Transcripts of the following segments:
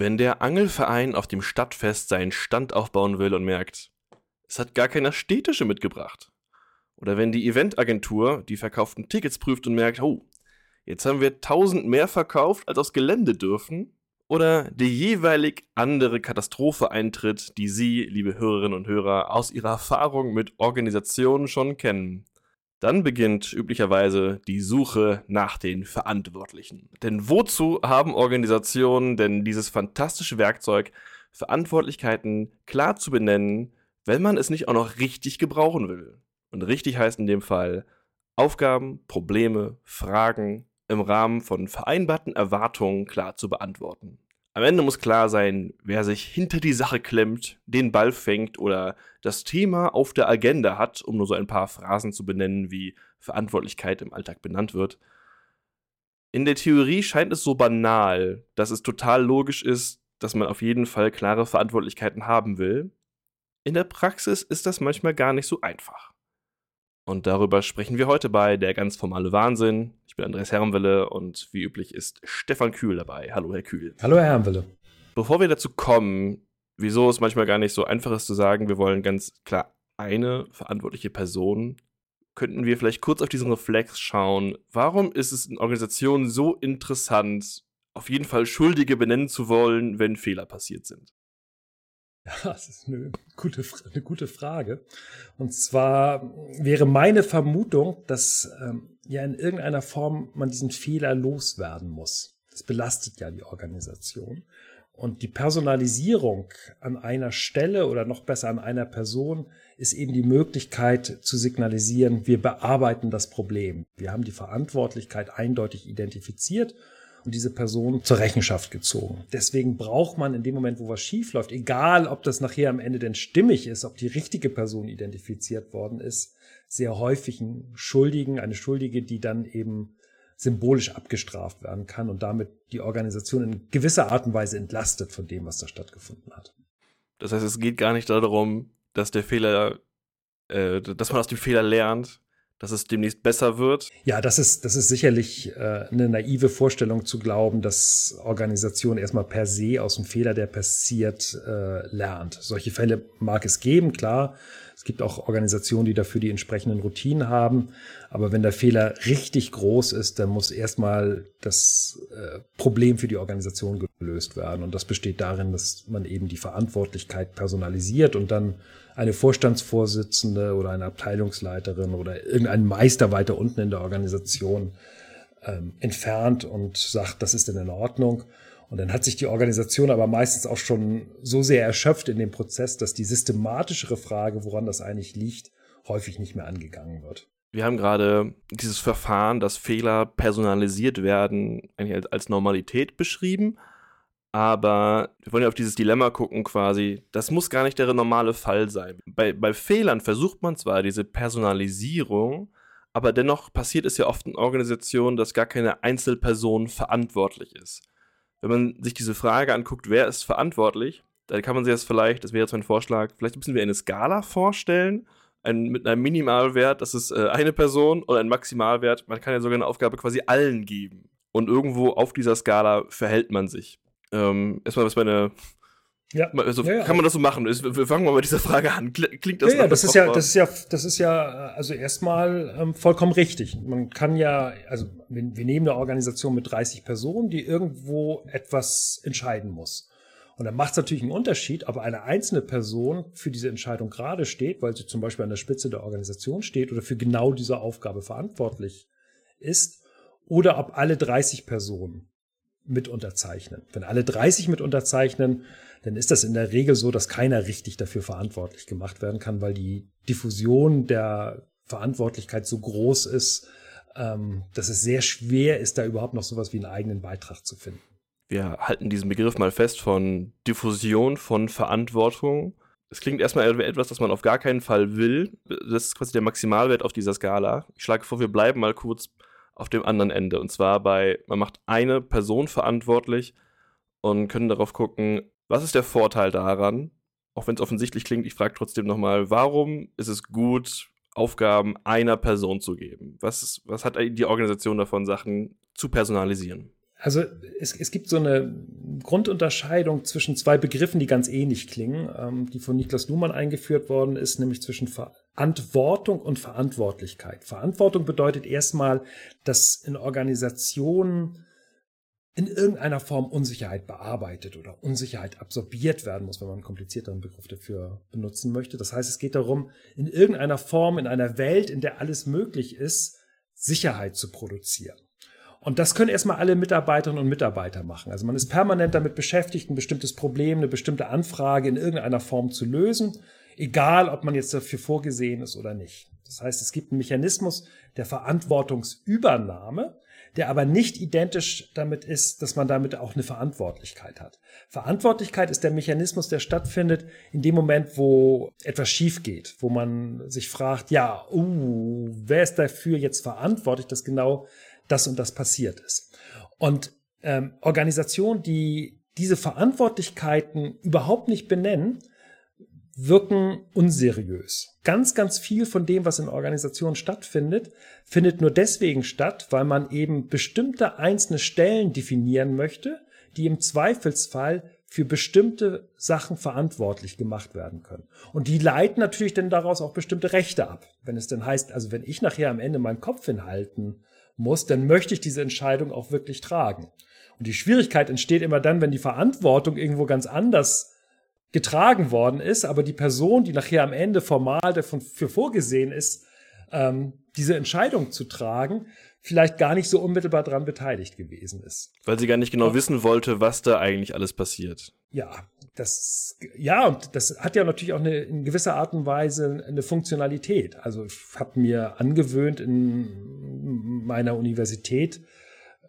Wenn der Angelverein auf dem Stadtfest seinen Stand aufbauen will und merkt, es hat gar keiner Städtische mitgebracht. Oder wenn die Eventagentur die verkauften Tickets prüft und merkt, oh, jetzt haben wir tausend mehr verkauft, als aufs Gelände dürfen. Oder die jeweilig andere Katastrophe eintritt, die Sie, liebe Hörerinnen und Hörer, aus Ihrer Erfahrung mit Organisationen schon kennen. Dann beginnt üblicherweise die Suche nach den Verantwortlichen. Denn wozu haben Organisationen denn dieses fantastische Werkzeug, Verantwortlichkeiten klar zu benennen, wenn man es nicht auch noch richtig gebrauchen will? Und richtig heißt in dem Fall Aufgaben, Probleme, Fragen im Rahmen von vereinbarten Erwartungen klar zu beantworten. Am Ende muss klar sein, wer sich hinter die Sache klemmt, den Ball fängt oder das Thema auf der Agenda hat, um nur so ein paar Phrasen zu benennen, wie Verantwortlichkeit im Alltag benannt wird. In der Theorie scheint es so banal, dass es total logisch ist, dass man auf jeden Fall klare Verantwortlichkeiten haben will. In der Praxis ist das manchmal gar nicht so einfach. Und darüber sprechen wir heute bei Der ganz formale Wahnsinn. Ich bin Andreas Herrenwelle und wie üblich ist Stefan Kühl dabei. Hallo, Herr Kühl. Hallo, Herr Herrenwelle. Bevor wir dazu kommen, wieso es manchmal gar nicht so einfach ist zu sagen, wir wollen ganz klar eine verantwortliche Person, könnten wir vielleicht kurz auf diesen Reflex schauen. Warum ist es in Organisationen so interessant, auf jeden Fall Schuldige benennen zu wollen, wenn Fehler passiert sind? Das ist eine gute, eine gute Frage. Und zwar wäre meine Vermutung, dass ähm, ja in irgendeiner Form man diesen Fehler loswerden muss. Das belastet ja die Organisation. Und die Personalisierung an einer Stelle oder noch besser an einer Person ist eben die Möglichkeit zu signalisieren, wir bearbeiten das Problem. Wir haben die Verantwortlichkeit eindeutig identifiziert und diese Person zur Rechenschaft gezogen. Deswegen braucht man in dem Moment, wo was schief läuft, egal ob das nachher am Ende denn stimmig ist, ob die richtige Person identifiziert worden ist, sehr häufig einen Schuldigen, eine Schuldige, die dann eben symbolisch abgestraft werden kann und damit die Organisation in gewisser Art und Weise entlastet von dem, was da stattgefunden hat. Das heißt, es geht gar nicht darum, dass der Fehler, äh, dass man aus dem Fehler lernt, dass es demnächst besser wird? Ja, das ist, das ist sicherlich äh, eine naive Vorstellung zu glauben, dass Organisation erstmal per se aus dem Fehler, der passiert, äh, lernt. Solche Fälle mag es geben, klar. Es gibt auch Organisationen, die dafür die entsprechenden Routinen haben. Aber wenn der Fehler richtig groß ist, dann muss erstmal das äh, Problem für die Organisation gelöst werden. Und das besteht darin, dass man eben die Verantwortlichkeit personalisiert und dann eine Vorstandsvorsitzende oder eine Abteilungsleiterin oder irgendein Meister weiter unten in der Organisation ähm, entfernt und sagt, das ist denn in Ordnung. Und dann hat sich die Organisation aber meistens auch schon so sehr erschöpft in dem Prozess, dass die systematischere Frage, woran das eigentlich liegt, häufig nicht mehr angegangen wird. Wir haben gerade dieses Verfahren, dass Fehler personalisiert werden, eigentlich als Normalität beschrieben. Aber wir wollen ja auf dieses Dilemma gucken, quasi. Das muss gar nicht der normale Fall sein. Bei, bei Fehlern versucht man zwar diese Personalisierung, aber dennoch passiert es ja oft in Organisationen, dass gar keine Einzelperson verantwortlich ist. Wenn man sich diese Frage anguckt, wer ist verantwortlich, dann kann man sich das vielleicht, das wäre jetzt mein Vorschlag, vielleicht bisschen wie eine Skala vorstellen. Ein, mit einem Minimalwert, das ist äh, eine Person, oder ein Maximalwert, man kann ja sogar eine Aufgabe quasi allen geben. Und irgendwo auf dieser Skala verhält man sich. Ähm, erstmal, was meine. Ja. Also, ja, ja. Kann man das so machen? Wir fangen mal mit dieser Frage an. Klingt das ja, ja, das ist ja, das ist ja, das ist ja, also erstmal ähm, vollkommen richtig. Man kann ja, also wir, wir nehmen eine Organisation mit 30 Personen, die irgendwo etwas entscheiden muss. Und dann macht es natürlich einen Unterschied, ob eine einzelne Person für diese Entscheidung gerade steht, weil sie zum Beispiel an der Spitze der Organisation steht oder für genau diese Aufgabe verantwortlich ist, oder ob alle 30 Personen mit unterzeichnen. Wenn alle 30 mit unterzeichnen, dann ist das in der Regel so, dass keiner richtig dafür verantwortlich gemacht werden kann, weil die Diffusion der Verantwortlichkeit so groß ist, ähm, dass es sehr schwer ist, da überhaupt noch sowas wie einen eigenen Beitrag zu finden. Wir halten diesen Begriff mal fest von Diffusion von Verantwortung. Es klingt erstmal etwas, das man auf gar keinen Fall will. Das ist quasi der Maximalwert auf dieser Skala. Ich schlage vor, wir bleiben mal kurz auf dem anderen Ende. Und zwar bei, man macht eine Person verantwortlich und können darauf gucken, was ist der Vorteil daran? Auch wenn es offensichtlich klingt, ich frage trotzdem nochmal, warum ist es gut, Aufgaben einer Person zu geben? Was, ist, was hat die Organisation davon, Sachen zu personalisieren? Also es, es gibt so eine Grundunterscheidung zwischen zwei Begriffen, die ganz ähnlich klingen, ähm, die von Niklas Luhmann eingeführt worden ist, nämlich zwischen Verantwortung und Verantwortlichkeit. Verantwortung bedeutet erstmal, dass in Organisationen in irgendeiner Form Unsicherheit bearbeitet oder Unsicherheit absorbiert werden muss, wenn man einen komplizierteren Begriff dafür benutzen möchte. Das heißt, es geht darum, in irgendeiner Form, in einer Welt, in der alles möglich ist, Sicherheit zu produzieren. Und das können erstmal alle Mitarbeiterinnen und Mitarbeiter machen. Also man ist permanent damit beschäftigt, ein bestimmtes Problem, eine bestimmte Anfrage in irgendeiner Form zu lösen, egal ob man jetzt dafür vorgesehen ist oder nicht. Das heißt, es gibt einen Mechanismus der Verantwortungsübernahme, der aber nicht identisch damit ist, dass man damit auch eine Verantwortlichkeit hat. Verantwortlichkeit ist der Mechanismus, der stattfindet in dem Moment, wo etwas schief geht, wo man sich fragt, ja, uh, wer ist dafür jetzt verantwortlich, dass genau das und das passiert ist. Und ähm, Organisationen, die diese Verantwortlichkeiten überhaupt nicht benennen, wirken unseriös. Ganz, ganz viel von dem, was in Organisationen stattfindet, findet nur deswegen statt, weil man eben bestimmte einzelne Stellen definieren möchte, die im Zweifelsfall für bestimmte Sachen verantwortlich gemacht werden können. Und die leiten natürlich dann daraus auch bestimmte Rechte ab. Wenn es denn heißt, also wenn ich nachher am Ende meinen Kopf hinhalten muss, dann möchte ich diese Entscheidung auch wirklich tragen. Und die Schwierigkeit entsteht immer dann, wenn die Verantwortung irgendwo ganz anders getragen worden ist, aber die Person, die nachher am Ende formal davon für vorgesehen ist, ähm, diese Entscheidung zu tragen, vielleicht gar nicht so unmittelbar daran beteiligt gewesen ist. Weil sie gar nicht genau ja. wissen wollte, was da eigentlich alles passiert. Ja, das, ja, und das hat ja natürlich auch eine, in gewisser Art und Weise eine Funktionalität. Also ich habe mir angewöhnt in meiner Universität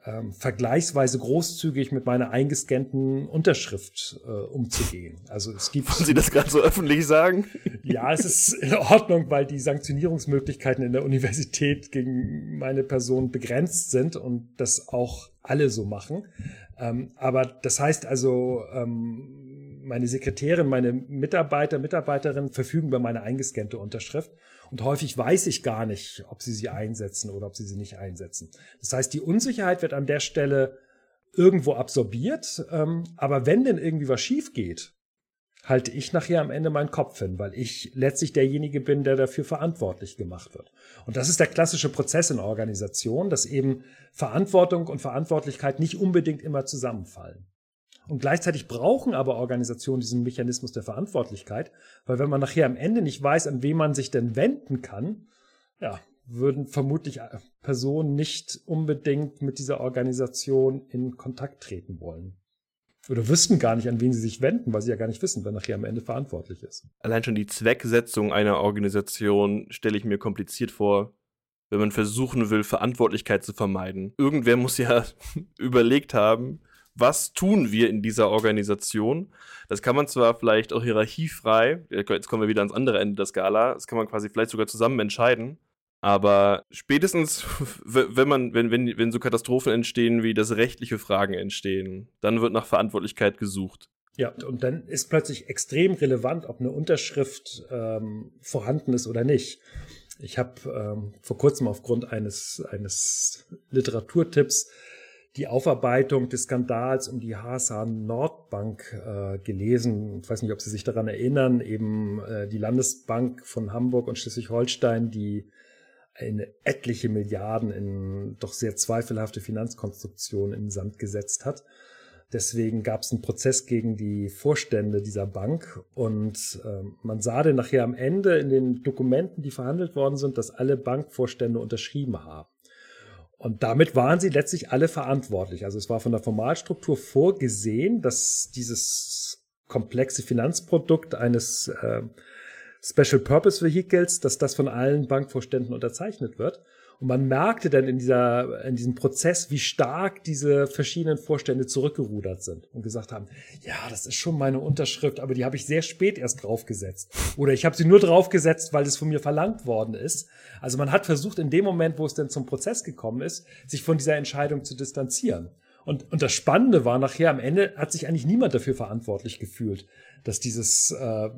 ähm, vergleichsweise großzügig mit meiner eingescannten Unterschrift äh, umzugehen. Also es gibt. Wollen Sie das gerade so öffentlich sagen? Ja, es ist in Ordnung, weil die Sanktionierungsmöglichkeiten in der Universität gegen meine Person begrenzt sind und das auch alle so machen. Ähm, aber das heißt also, ähm, meine Sekretärin, meine Mitarbeiter, Mitarbeiterinnen verfügen über meine eingescannte Unterschrift. Und häufig weiß ich gar nicht, ob sie sie einsetzen oder ob sie sie nicht einsetzen. Das heißt, die Unsicherheit wird an der Stelle irgendwo absorbiert. Ähm, aber wenn denn irgendwie was schief geht, halte ich nachher am Ende meinen Kopf hin, weil ich letztlich derjenige bin, der dafür verantwortlich gemacht wird. Und das ist der klassische Prozess in Organisation, dass eben Verantwortung und Verantwortlichkeit nicht unbedingt immer zusammenfallen. Und gleichzeitig brauchen aber Organisationen diesen Mechanismus der Verantwortlichkeit, weil wenn man nachher am Ende nicht weiß, an wen man sich denn wenden kann, ja, würden vermutlich äh, Personen nicht unbedingt mit dieser Organisation in Kontakt treten wollen. Oder wüssten gar nicht, an wen sie sich wenden, weil sie ja gar nicht wissen, wer nachher am Ende verantwortlich ist. Allein schon die Zwecksetzung einer Organisation stelle ich mir kompliziert vor, wenn man versuchen will, Verantwortlichkeit zu vermeiden. Irgendwer muss ja überlegt haben, was tun wir in dieser Organisation. Das kann man zwar vielleicht auch hierarchiefrei, jetzt kommen wir wieder ans andere Ende der Skala, das kann man quasi vielleicht sogar zusammen entscheiden. Aber spätestens, wenn man, wenn, wenn, wenn so Katastrophen entstehen, wie das rechtliche Fragen entstehen, dann wird nach Verantwortlichkeit gesucht. Ja, und dann ist plötzlich extrem relevant, ob eine Unterschrift ähm, vorhanden ist oder nicht. Ich habe ähm, vor kurzem aufgrund eines, eines Literaturtipps die Aufarbeitung des Skandals um die HSH Nordbank äh, gelesen. Ich weiß nicht, ob Sie sich daran erinnern, eben äh, die Landesbank von Hamburg und Schleswig-Holstein, die eine etliche Milliarden in doch sehr zweifelhafte Finanzkonstruktionen in den Sand gesetzt hat. Deswegen gab es einen Prozess gegen die Vorstände dieser Bank und äh, man sah dann nachher am Ende in den Dokumenten, die verhandelt worden sind, dass alle Bankvorstände unterschrieben haben. Und damit waren sie letztlich alle verantwortlich. Also es war von der Formalstruktur vorgesehen, dass dieses komplexe Finanzprodukt eines äh, Special Purpose Vehicles, dass das von allen Bankvorständen unterzeichnet wird. Und man merkte dann in, dieser, in diesem Prozess, wie stark diese verschiedenen Vorstände zurückgerudert sind und gesagt haben, ja, das ist schon meine Unterschrift, aber die habe ich sehr spät erst draufgesetzt. Oder ich habe sie nur draufgesetzt, weil es von mir verlangt worden ist. Also man hat versucht, in dem Moment, wo es denn zum Prozess gekommen ist, sich von dieser Entscheidung zu distanzieren. Und, und das Spannende war nachher, am Ende hat sich eigentlich niemand dafür verantwortlich gefühlt, dass dieses äh,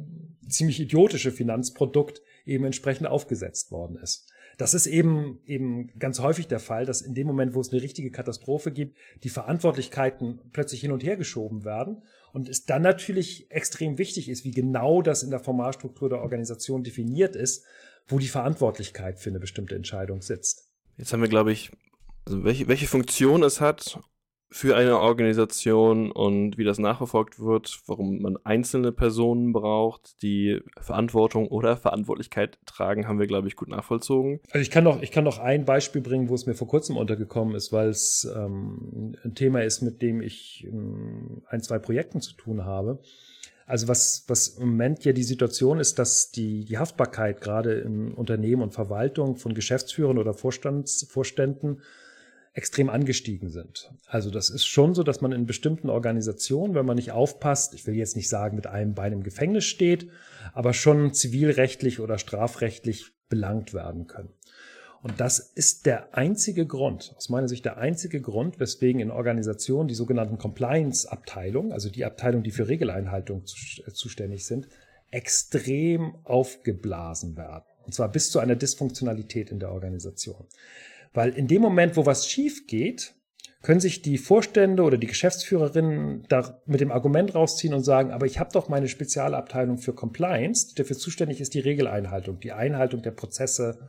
ziemlich idiotische Finanzprodukt eben entsprechend aufgesetzt worden ist. Das ist eben, eben ganz häufig der Fall, dass in dem Moment, wo es eine richtige Katastrophe gibt, die Verantwortlichkeiten plötzlich hin und her geschoben werden und es dann natürlich extrem wichtig ist, wie genau das in der Formalstruktur der Organisation definiert ist, wo die Verantwortlichkeit für eine bestimmte Entscheidung sitzt. Jetzt haben wir, glaube ich, also welche, welche Funktion es hat für eine Organisation und wie das nachverfolgt wird, warum man einzelne Personen braucht, die Verantwortung oder Verantwortlichkeit tragen, haben wir, glaube ich, gut nachvollzogen. Also ich kann noch, ich kann noch ein Beispiel bringen, wo es mir vor kurzem untergekommen ist, weil es ähm, ein Thema ist, mit dem ich ähm, ein, zwei Projekten zu tun habe. Also was, was im Moment ja die Situation ist, dass die, die Haftbarkeit gerade in Unternehmen und Verwaltung von Geschäftsführern oder Vorstands, Vorständen extrem angestiegen sind. Also das ist schon so, dass man in bestimmten Organisationen, wenn man nicht aufpasst, ich will jetzt nicht sagen, mit einem Bein im Gefängnis steht, aber schon zivilrechtlich oder strafrechtlich belangt werden können. Und das ist der einzige Grund, aus meiner Sicht der einzige Grund, weswegen in Organisationen die sogenannten Compliance-Abteilungen, also die Abteilung, die für Regeleinhaltung zuständig sind, extrem aufgeblasen werden. Und zwar bis zu einer Dysfunktionalität in der Organisation. Weil in dem Moment, wo was schief geht, können sich die Vorstände oder die Geschäftsführerinnen da mit dem Argument rausziehen und sagen, aber ich habe doch meine Spezialabteilung für Compliance, die dafür zuständig ist, die Regeleinhaltung, die Einhaltung der Prozesse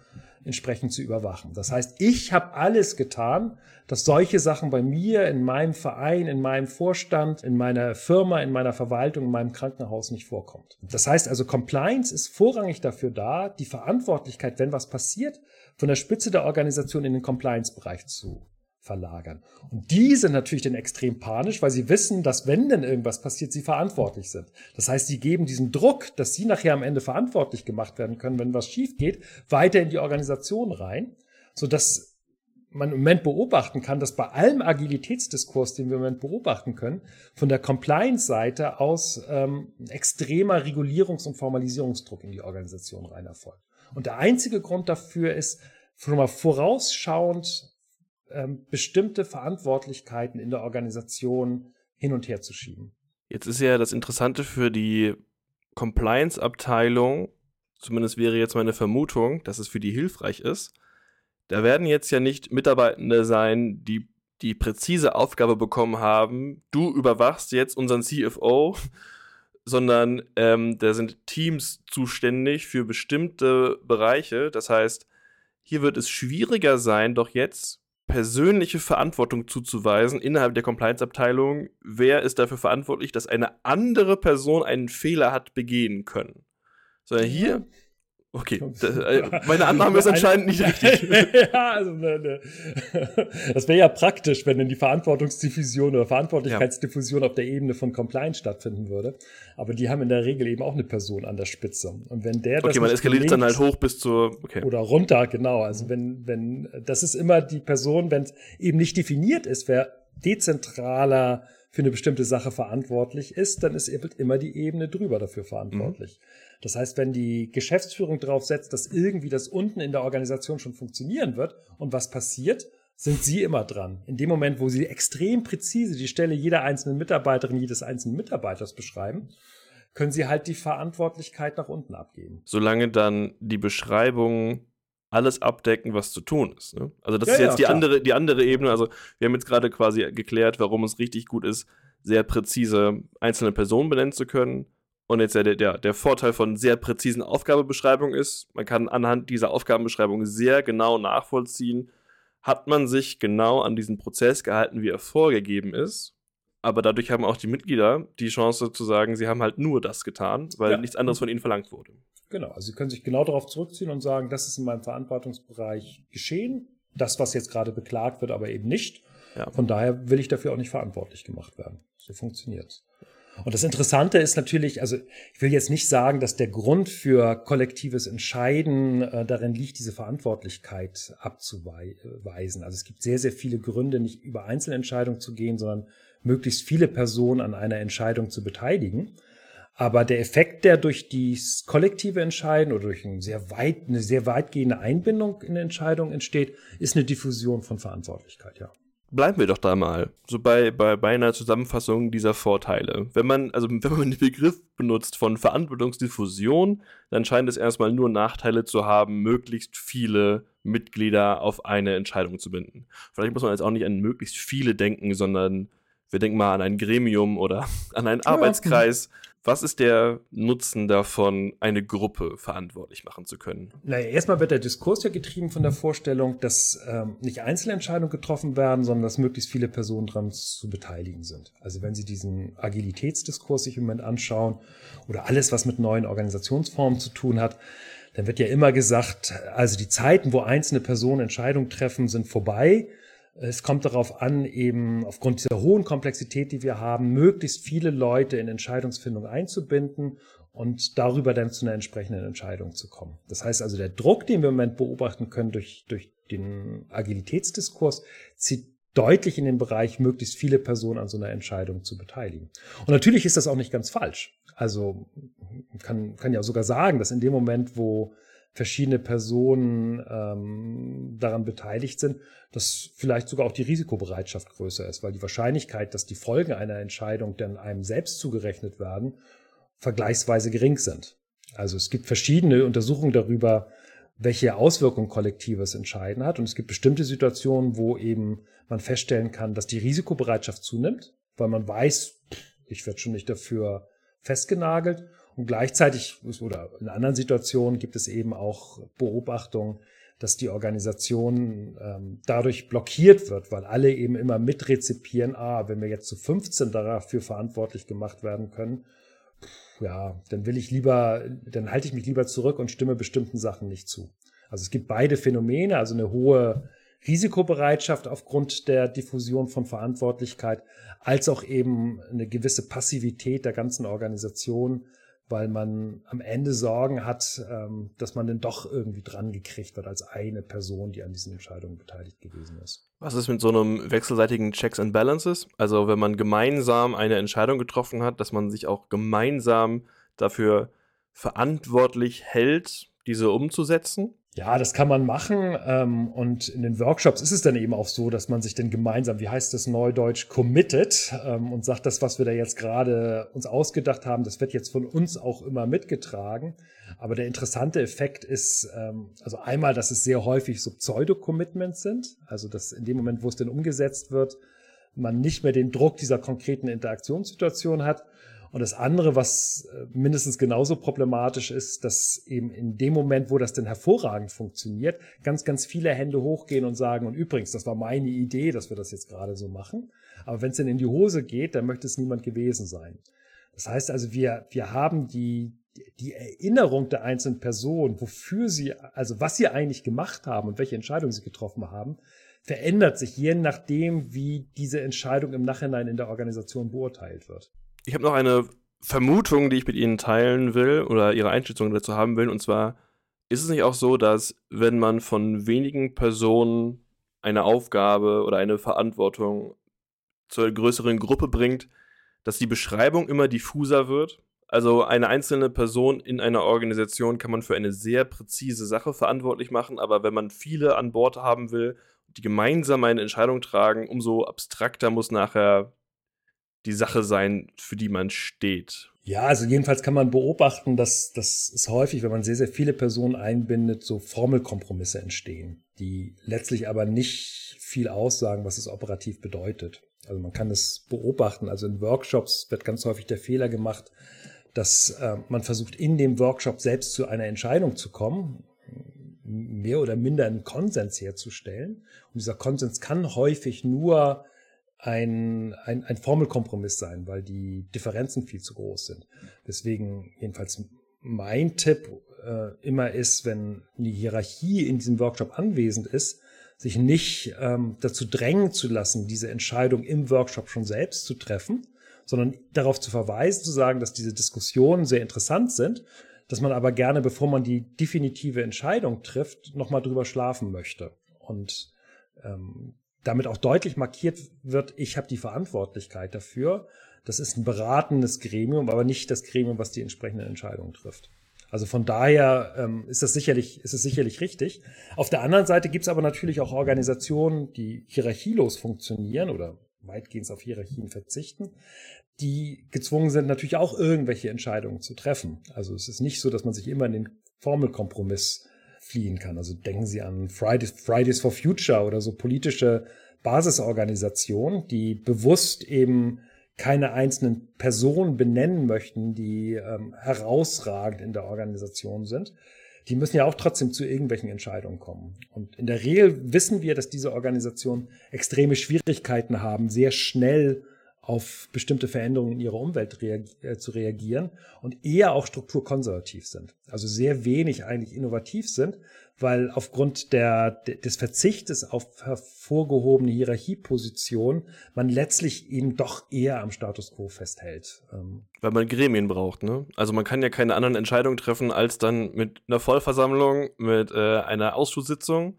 entsprechend zu überwachen. Das heißt, ich habe alles getan, dass solche Sachen bei mir, in meinem Verein, in meinem Vorstand, in meiner Firma, in meiner Verwaltung, in meinem Krankenhaus nicht vorkommt. Das heißt also, Compliance ist vorrangig dafür da, die Verantwortlichkeit, wenn was passiert, von der Spitze der Organisation in den Compliance-Bereich zu verlagern. Und die sind natürlich dann extrem panisch, weil sie wissen, dass wenn denn irgendwas passiert, sie verantwortlich sind. Das heißt, sie geben diesen Druck, dass sie nachher am Ende verantwortlich gemacht werden können, wenn was schief geht, weiter in die Organisation rein, sodass man im Moment beobachten kann, dass bei allem Agilitätsdiskurs, den wir im Moment beobachten können, von der Compliance-Seite aus ähm, extremer Regulierungs- und Formalisierungsdruck in die Organisation rein erfolgt. Und der einzige Grund dafür ist, schon mal vorausschauend ähm, bestimmte Verantwortlichkeiten in der Organisation hin und her zu schieben. Jetzt ist ja das Interessante für die Compliance-Abteilung, zumindest wäre jetzt meine Vermutung, dass es für die hilfreich ist. Da werden jetzt ja nicht Mitarbeitende sein, die die präzise Aufgabe bekommen haben, du überwachst jetzt unseren CFO, sondern ähm, da sind Teams zuständig für bestimmte Bereiche. Das heißt, hier wird es schwieriger sein, doch jetzt persönliche Verantwortung zuzuweisen innerhalb der Compliance-Abteilung. Wer ist dafür verantwortlich, dass eine andere Person einen Fehler hat begehen können? Sondern hier Okay, äh, meine Annahme ist anscheinend nicht richtig. ja, also ne, ne. das wäre ja praktisch, wenn dann die Verantwortungsdiffusion oder Verantwortlichkeitsdiffusion ja. auf der Ebene von Compliance stattfinden würde. Aber die haben in der Regel eben auch eine Person an der Spitze. Und wenn der das Okay, man eskaliert dann halt hoch bis zur okay. oder runter, genau. Also wenn wenn das ist immer die Person, wenn es eben nicht definiert ist, wer dezentraler für eine bestimmte Sache verantwortlich ist, dann ist eben immer die Ebene drüber dafür verantwortlich. Mhm. Das heißt, wenn die Geschäftsführung darauf setzt, dass irgendwie das unten in der Organisation schon funktionieren wird und was passiert, sind sie immer dran. In dem Moment, wo sie extrem präzise die Stelle jeder einzelnen Mitarbeiterin, jedes einzelnen Mitarbeiters beschreiben, können sie halt die Verantwortlichkeit nach unten abgeben. Solange dann die Beschreibung alles abdecken, was zu tun ist. Ne? Also das ja, ist jetzt ja, die, andere, die andere Ebene. Also wir haben jetzt gerade quasi geklärt, warum es richtig gut ist, sehr präzise einzelne Personen benennen zu können. Und jetzt der, der, der Vorteil von sehr präzisen Aufgabebeschreibungen ist, man kann anhand dieser Aufgabenbeschreibung sehr genau nachvollziehen, hat man sich genau an diesen Prozess gehalten, wie er vorgegeben ist. Aber dadurch haben auch die Mitglieder die Chance zu sagen, sie haben halt nur das getan, weil ja. nichts anderes von ihnen verlangt wurde. Genau, also sie können sich genau darauf zurückziehen und sagen, das ist in meinem Verantwortungsbereich geschehen, das, was jetzt gerade beklagt wird, aber eben nicht. Ja. Von daher will ich dafür auch nicht verantwortlich gemacht werden. So funktioniert es. Und das Interessante ist natürlich, also ich will jetzt nicht sagen, dass der Grund für kollektives Entscheiden äh, darin liegt, diese Verantwortlichkeit abzuweisen. Also es gibt sehr, sehr viele Gründe, nicht über Einzelentscheidungen zu gehen, sondern möglichst viele Personen an einer Entscheidung zu beteiligen. Aber der Effekt, der durch das kollektive Entscheiden oder durch eine sehr, weit, eine sehr weitgehende Einbindung in Entscheidungen entsteht, ist eine Diffusion von Verantwortlichkeit, ja bleiben wir doch da mal, so bei, bei, bei einer Zusammenfassung dieser Vorteile. Wenn man, also wenn man den Begriff benutzt von Verantwortungsdiffusion, dann scheint es erstmal nur Nachteile zu haben, möglichst viele Mitglieder auf eine Entscheidung zu binden. Vielleicht muss man jetzt auch nicht an möglichst viele denken, sondern wir denken mal an ein Gremium oder an einen Arbeitskreis. Was ist der Nutzen davon, eine Gruppe verantwortlich machen zu können? Naja, erstmal wird der Diskurs ja getrieben von der Vorstellung, dass ähm, nicht Einzelentscheidungen getroffen werden, sondern dass möglichst viele Personen daran zu beteiligen sind. Also wenn Sie diesen Agilitätsdiskurs sich im Moment anschauen oder alles, was mit neuen Organisationsformen zu tun hat, dann wird ja immer gesagt, also die Zeiten, wo einzelne Personen Entscheidungen treffen, sind vorbei. Es kommt darauf an, eben aufgrund dieser hohen Komplexität, die wir haben, möglichst viele Leute in Entscheidungsfindung einzubinden und darüber dann zu einer entsprechenden Entscheidung zu kommen. Das heißt also, der Druck, den wir im Moment beobachten können durch, durch den Agilitätsdiskurs, zieht deutlich in den Bereich, möglichst viele Personen an so einer Entscheidung zu beteiligen. Und natürlich ist das auch nicht ganz falsch. Also kann, kann ja sogar sagen, dass in dem Moment, wo verschiedene Personen ähm, daran beteiligt sind, dass vielleicht sogar auch die Risikobereitschaft größer ist, weil die Wahrscheinlichkeit, dass die Folgen einer Entscheidung dann einem selbst zugerechnet werden, vergleichsweise gering sind. Also es gibt verschiedene Untersuchungen darüber, welche Auswirkungen kollektives Entscheiden hat. Und es gibt bestimmte Situationen, wo eben man feststellen kann, dass die Risikobereitschaft zunimmt, weil man weiß, ich werde schon nicht dafür festgenagelt. Und gleichzeitig oder in anderen Situationen gibt es eben auch Beobachtungen, dass die Organisation ähm, dadurch blockiert wird, weil alle eben immer mitrezipieren, ah, wenn wir jetzt zu 15 dafür verantwortlich gemacht werden können, ja, dann will ich lieber, dann halte ich mich lieber zurück und stimme bestimmten Sachen nicht zu. Also es gibt beide Phänomene, also eine hohe Risikobereitschaft aufgrund der Diffusion von Verantwortlichkeit, als auch eben eine gewisse Passivität der ganzen Organisation, weil man am Ende Sorgen hat, ähm, dass man dann doch irgendwie dran gekriegt wird als eine Person, die an diesen Entscheidungen beteiligt gewesen ist. Was ist mit so einem wechselseitigen Checks and Balances? Also wenn man gemeinsam eine Entscheidung getroffen hat, dass man sich auch gemeinsam dafür verantwortlich hält, diese umzusetzen? Ja, das kann man machen. Ähm, und in den Workshops ist es dann eben auch so, dass man sich dann gemeinsam, wie heißt das neudeutsch, committet ähm, und sagt, das, was wir da jetzt gerade uns ausgedacht haben, das wird jetzt von uns auch immer mitgetragen. Aber der interessante Effekt ist, ähm, also einmal, dass es sehr häufig so Pseudo-Commitments sind. Also, dass in dem Moment, wo es denn umgesetzt wird, man nicht mehr den Druck dieser konkreten Interaktionssituation hat und das andere, was äh, mindestens genauso problematisch ist, dass eben in dem Moment, wo das denn hervorragend funktioniert, ganz, ganz viele Hände hochgehen und sagen, und übrigens, das war meine Idee, dass wir das jetzt gerade so machen. Aber wenn es denn in die Hose geht, dann möchte es niemand gewesen sein. Das heißt also, wir, wir haben die, die Erinnerung der einzelnen Personen, wofür sie, also was sie eigentlich gemacht haben und welche Entscheidungen sie getroffen haben, verändert sich je nachdem, wie diese Entscheidung im Nachhinein in der Organisation beurteilt wird. Ich habe noch eine Vermutung, die ich mit Ihnen teilen will oder Ihre Einschätzung dazu haben will. Und zwar ist es nicht auch so, dass wenn man von wenigen Personen eine Aufgabe oder eine Verantwortung zur größeren Gruppe bringt, dass die Beschreibung immer diffuser wird? Also eine einzelne Person in einer Organisation kann man für eine sehr präzise Sache verantwortlich machen, aber wenn man viele an Bord haben will, die gemeinsam eine Entscheidung tragen, umso abstrakter muss nachher die Sache sein, für die man steht. Ja, also jedenfalls kann man beobachten, dass das ist häufig, wenn man sehr, sehr viele Personen einbindet, so Formelkompromisse entstehen, die letztlich aber nicht viel aussagen, was es operativ bedeutet. Also man kann es beobachten. Also in Workshops wird ganz häufig der Fehler gemacht, dass äh, man versucht, in dem Workshop selbst zu einer Entscheidung zu kommen, mehr oder minder einen Konsens herzustellen. Und dieser Konsens kann häufig nur ein, ein, ein Formelkompromiss sein, weil die Differenzen viel zu groß sind. Deswegen jedenfalls mein Tipp äh, immer ist, wenn eine Hierarchie in diesem Workshop anwesend ist, sich nicht ähm, dazu drängen zu lassen, diese Entscheidung im Workshop schon selbst zu treffen, sondern darauf zu verweisen, zu sagen, dass diese Diskussionen sehr interessant sind, dass man aber gerne, bevor man die definitive Entscheidung trifft, nochmal drüber schlafen möchte. Und ähm, damit auch deutlich markiert wird, ich habe die Verantwortlichkeit dafür. Das ist ein beratendes Gremium, aber nicht das Gremium, was die entsprechenden Entscheidungen trifft. Also von daher ähm, ist das sicherlich, ist es sicherlich richtig. Auf der anderen Seite gibt es aber natürlich auch Organisationen, die hierarchielos funktionieren oder weitgehend auf Hierarchien verzichten, die gezwungen sind, natürlich auch irgendwelche Entscheidungen zu treffen. Also es ist nicht so, dass man sich immer in den Formelkompromiss fliehen kann. Also denken Sie an Fridays, Fridays for Future oder so politische Basisorganisationen, die bewusst eben keine einzelnen Personen benennen möchten, die ähm, herausragend in der Organisation sind, die müssen ja auch trotzdem zu irgendwelchen Entscheidungen kommen. Und in der Regel wissen wir, dass diese Organisationen extreme Schwierigkeiten haben, sehr schnell auf bestimmte Veränderungen in ihrer Umwelt reag äh, zu reagieren und eher auch strukturkonservativ sind. Also sehr wenig eigentlich innovativ sind, weil aufgrund der, des Verzichtes auf hervorgehobene Hierarchiepositionen man letztlich eben doch eher am Status quo festhält. Ähm, weil man Gremien braucht, ne? Also man kann ja keine anderen Entscheidungen treffen als dann mit einer Vollversammlung, mit äh, einer Ausschusssitzung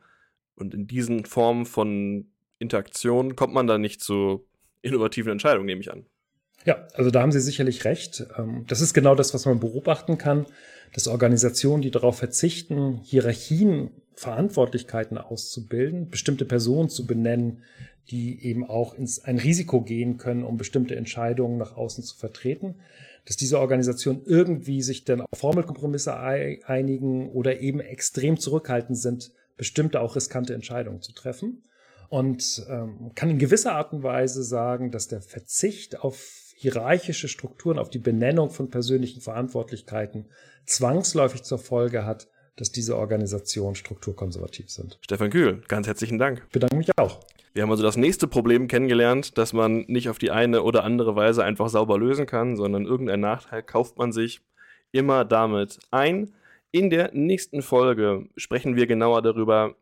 und in diesen Formen von Interaktion kommt man dann nicht zu innovativen Entscheidungen, nehme ich an. Ja, also da haben Sie sicherlich recht. Ähm, das ist genau das, was man beobachten kann, dass Organisationen, die darauf verzichten, Hierarchien, Verantwortlichkeiten auszubilden, bestimmte Personen zu benennen, die eben auch ins ein Risiko gehen können, um bestimmte Entscheidungen nach außen zu vertreten, dass diese Organisationen irgendwie sich dann auf Formelkompromisse einigen oder eben extrem zurückhaltend sind, bestimmte auch riskante Entscheidungen zu treffen und ähm, kann in gewisser Art und Weise sagen, dass der Verzicht auf hierarchische Strukturen, auf die Benennung von persönlichen Verantwortlichkeiten zwangsläufig zur Folge hat, dass diese Organisationen strukturkonservativ sind. Stefan Kühl, ganz herzlichen Dank. Ich bedanke mich auch. Wir haben also das nächste Problem kennengelernt, dass man nicht auf die eine oder andere Weise einfach sauber lösen kann, sondern irgendein Nachteil kauft man sich immer damit ein. In der nächsten Folge sprechen wir genauer darüber,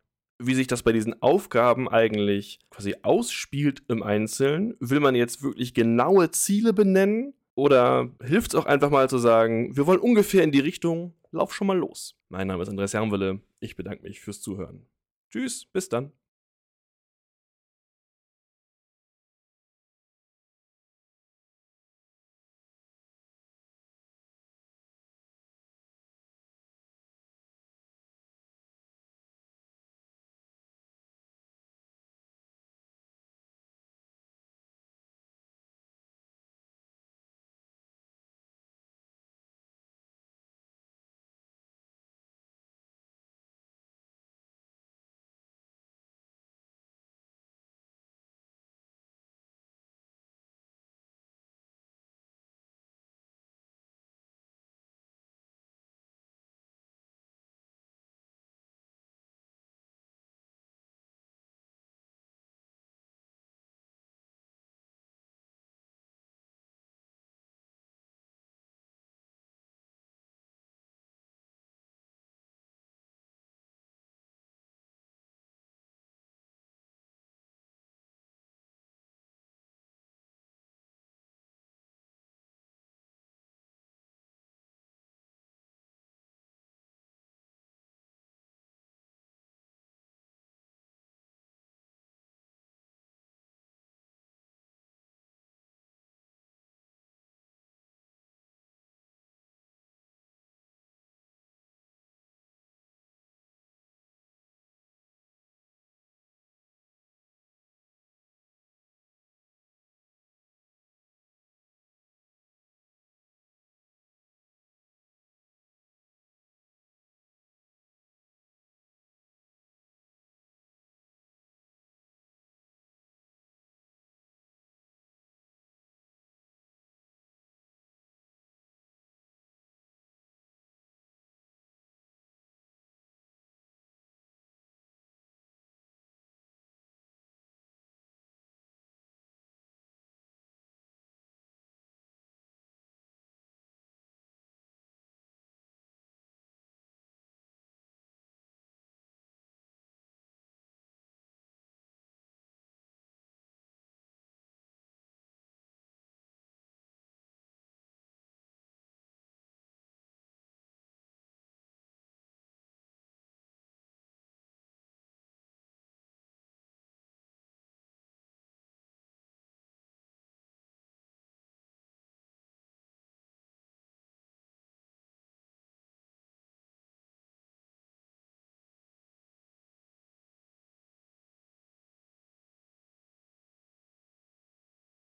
wie sich das bei diesen Aufgaben eigentlich quasi ausspielt im Einzelnen. Will man jetzt wirklich genaue Ziele benennen? Oder hilft es auch einfach mal zu sagen, wir wollen ungefähr in die Richtung, lauf schon mal los. Mein Name ist Andreas Hermwille. Ich bedanke mich fürs Zuhören. Tschüss, bis dann.